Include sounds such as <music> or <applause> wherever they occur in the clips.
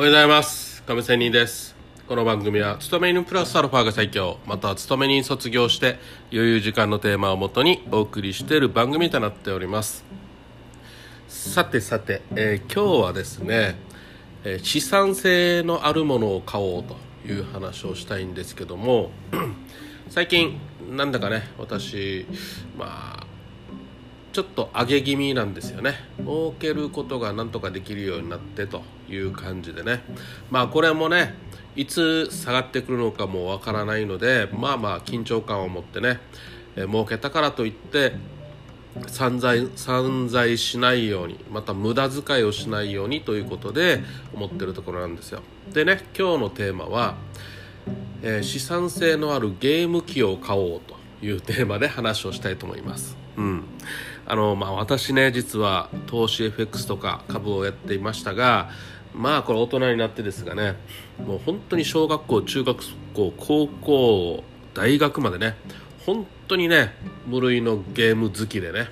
おはようございます。亀仙人です。この番組は勤め人プラスアルファが最強。または勤め人卒業して余裕時間のテーマをもとにお送りしている番組となっております。さてさて、えー今日はですね、えー資産性のあるものを買おうという話をしたいんですけども <clears throat> 最近なんだかね私まあちょっと上げ気味なんですよね。儲けることがなんとかできるようになってという感じでね。まあこれもねいつ下がってくるのかもわからないのでまあまあ緊張感を持ってね、えー儲けたからといって散財散財しないようにまた無駄遣いをしないようにということで思ってるところなんですよ。でね今日のテーマは、えー資産性のあるゲーム機を買おうというテーマで話をしたいと思います。うん。あのまあ私ね実は投資 FX とか株をやっていましたがまあこれ大人になってですがねもう本当に小学校中学校高校大学までね本当にね無類のゲーム好きでね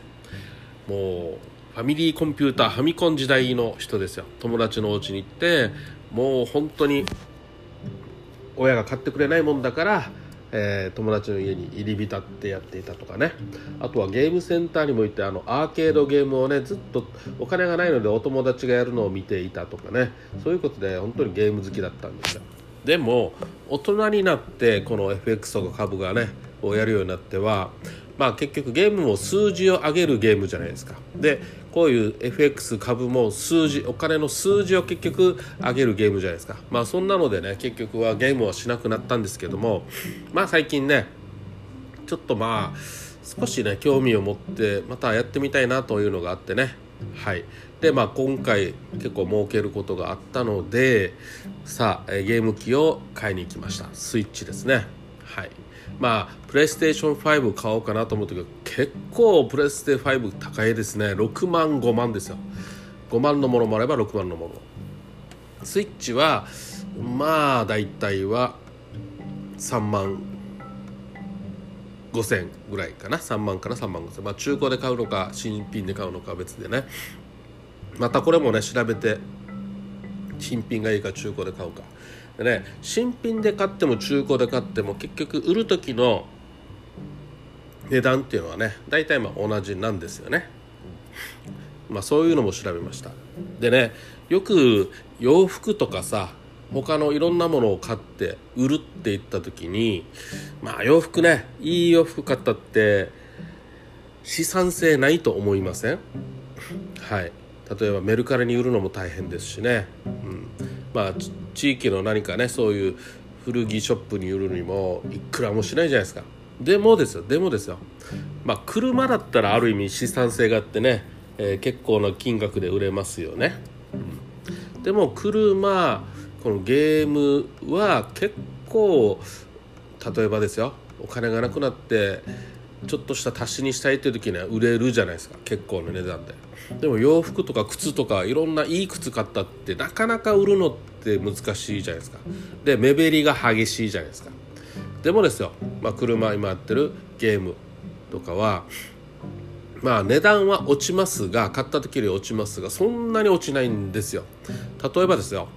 もうファミリーコンピューターファミコン時代の人ですよ。友達のお家に行ってもう本当に親が買ってくれないもんだから、えー友達の家に入り浸ってやっていたとかね。あとはゲームセンターにも行ってあのアーケードゲームをねずっとお金がないのでお友達がやるのを見ていたとかね。そういうことで本当にゲーム好きだったんですよ。でも大人になってこの FX とか株がねをやるようになってはまあ結局ゲームも数字を上げるゲームじゃないですか。でこういう FX 株も数字お金の数字を結局上げるゲームじゃないですか。まあそんなのでね結局はゲームはしなくなったんですけどもまあ最近ねちょっとまあ少しね興味を持ってまたやってみたいなというのがあってね。はい。でまあ今回結構儲けることがあったのでさあゲーム機を買いに行きました。スイッチですね。はい。まあプレイステーション5買おうかなと思ったけど結構プレステ5高いですね。6万5万ですよ。5万のものもあれば6万のもの。スイッチはまあ大体は3万5000ぐらいかな。3万から3万5000まあ中古で買うのか新品で買うのかは別でね。またこれもね調べて新品がいいか中古で買うか。でね新品で買っても中古で買っても結局売る時の値段っていうのはね大体まあ同じなんですよね。まあそういうのも調べました。でねよく洋服とかさ他のいろんなものを買って売るって言った時にまあ洋服ねいい洋服買ったって資産性ないと思いません？はい。例えばメルカリに売るのも大変ですしね、うん、まあ地域の何かねそういう古着ショップに売るにもいくらもしないじゃないですか。でもですよでもですよ。まあ車だったらある意味資産性があってね、えー結構な金額で売れますよね、うん。でも車このゲームは結構例えばですよお金がなくなってちょっとした足しにしたいという時には売れるじゃないですか。結構な値段で。でも洋服とか靴とかいろんないい靴買ったってなかなか売るのって難しいじゃないですか。で目減りが激しいじゃないですか。でもですよ、まあ、車今やってるゲームとかはまあ値段は落ちますが買った時より落ちますがそんなに落ちないんですよ。例えばですよ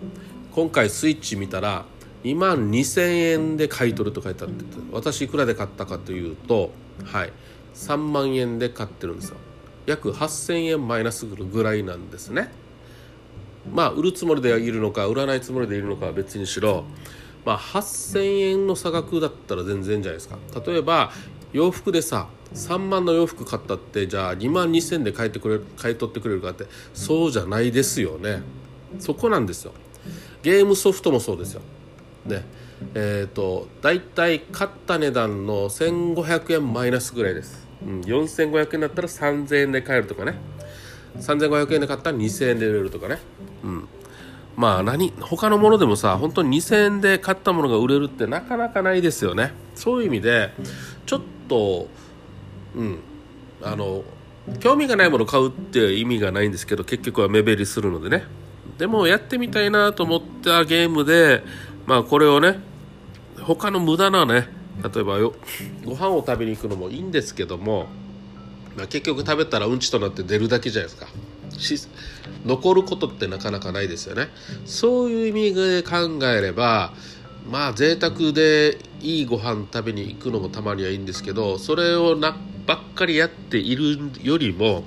今回スイッチ見たら2万2000円で買い取ると書いてあって私いくらで買ったかというとはい。3万円で買ってるんですよ。約8000円マイナスぐらいなんですね。まあ売るつもりでいるのか売らないつもりでいるのかは別にしろまあ8000円の差額だったら全然じゃないですか。例えば洋服でさ3万の洋服買ったってじゃあ2万2000で買いてくれ買い取ってくれるかってそうじゃないですよね。そこなんですよ。ゲームソフトもそうですよ。ね。えっ、と大体買った値段の1500円マイナスぐらいです、うん、4500円だったら3000円で買えるとかね。3500円で買ったら2000円で売れるとかね。うん。まあ何他のものでもさ本当に2000円で買ったものが売れるってなかなかないですよね。そういう意味でちょっとうん。あの興味がないものを買うって意味がないんですけど結局は目減りするのでね。でもやってみたいなと思ったゲームでまあこれをね他の無駄なね例えばよご飯を食べに行くのもいいんですけども、まあ、結局食べたらうんちとなって出るだけじゃないですか。残ることってなかなかないですよね。そういう意味で考えればまあ贅沢でいいご飯食べに行くのもたまにはいいんですけどそれをなばっかりやっているよりも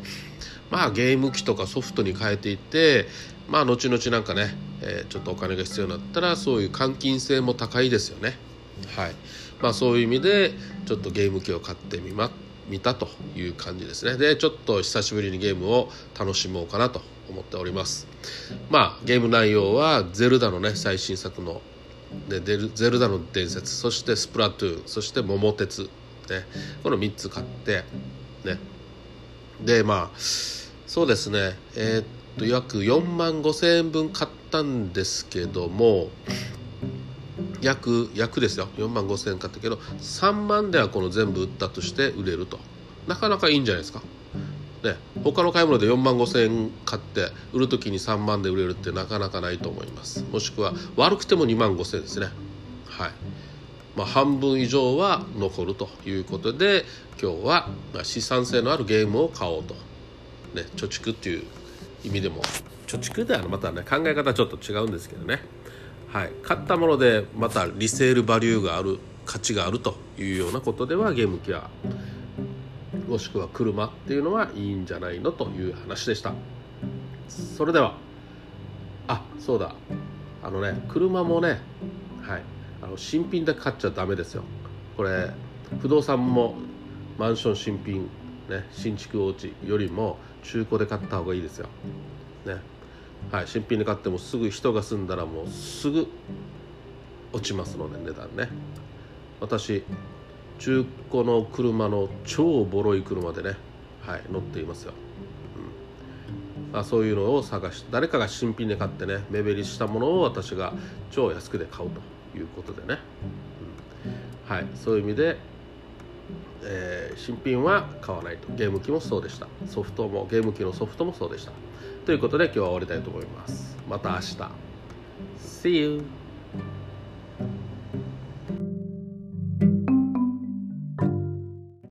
まあゲーム機とかソフトに変えていってまあ後々なんかね、えー、ちょっとお金が必要になったらそういう換金性も高いですよね。はい。まあそういう意味でちょっとゲーム機を買ってみま見たという感じですね。でちょっと久しぶりにゲームを楽しもうかなと思っております。まあゲーム内容はゼルダのね最新作のでゼルダの伝説そしてスプラトゥーンそして桃鉄、ね、この3つ買ってね。でまあそうですね。えー、っと約4万5千円分買ったんですけども約約ですよ。4万5千円買ったけど3万ではこの全部売ったとして売れると。なかなかいいんじゃないですか。ね。他の買い物で4万5千円買って売る時に3万で売れるってなかなかないと思います。もしくは悪くても2万5千円ですね。はい。まあ、半分以上は残るということで今日は資産性のあるゲームを買おうと、ね、貯蓄っていう意味でも。貯蓄ではまたね考え方ちょっと違うんですけどね。はい、買ったものでまたリセールバリューがある価値があるというようなことではゲーム機はもしくは車っていうのはいいんじゃないのという話でした。それでは。あそうだ。あのね車もねはい。あの新品で買っちゃダメですよ。これ不動産もマンション新品ね新築お家よりも中古で買った方がいいですよ。ね。はい、新品で買ってもすぐ人が住んだらもうすぐ落ちますので値段ね。私中古の車の超ボロい車でね、はい、乗っていますよ、うん、あそういうのを探し誰かが新品で買ってね目減りしたものを私が超安くで買うということでね、うん、はいそういう意味で、えー、新品は買わないと。ゲーム機もそうでした。ソフトもゲーム機のソフトもそうでした。ということで今日は終わりたいと思います。また明日。See you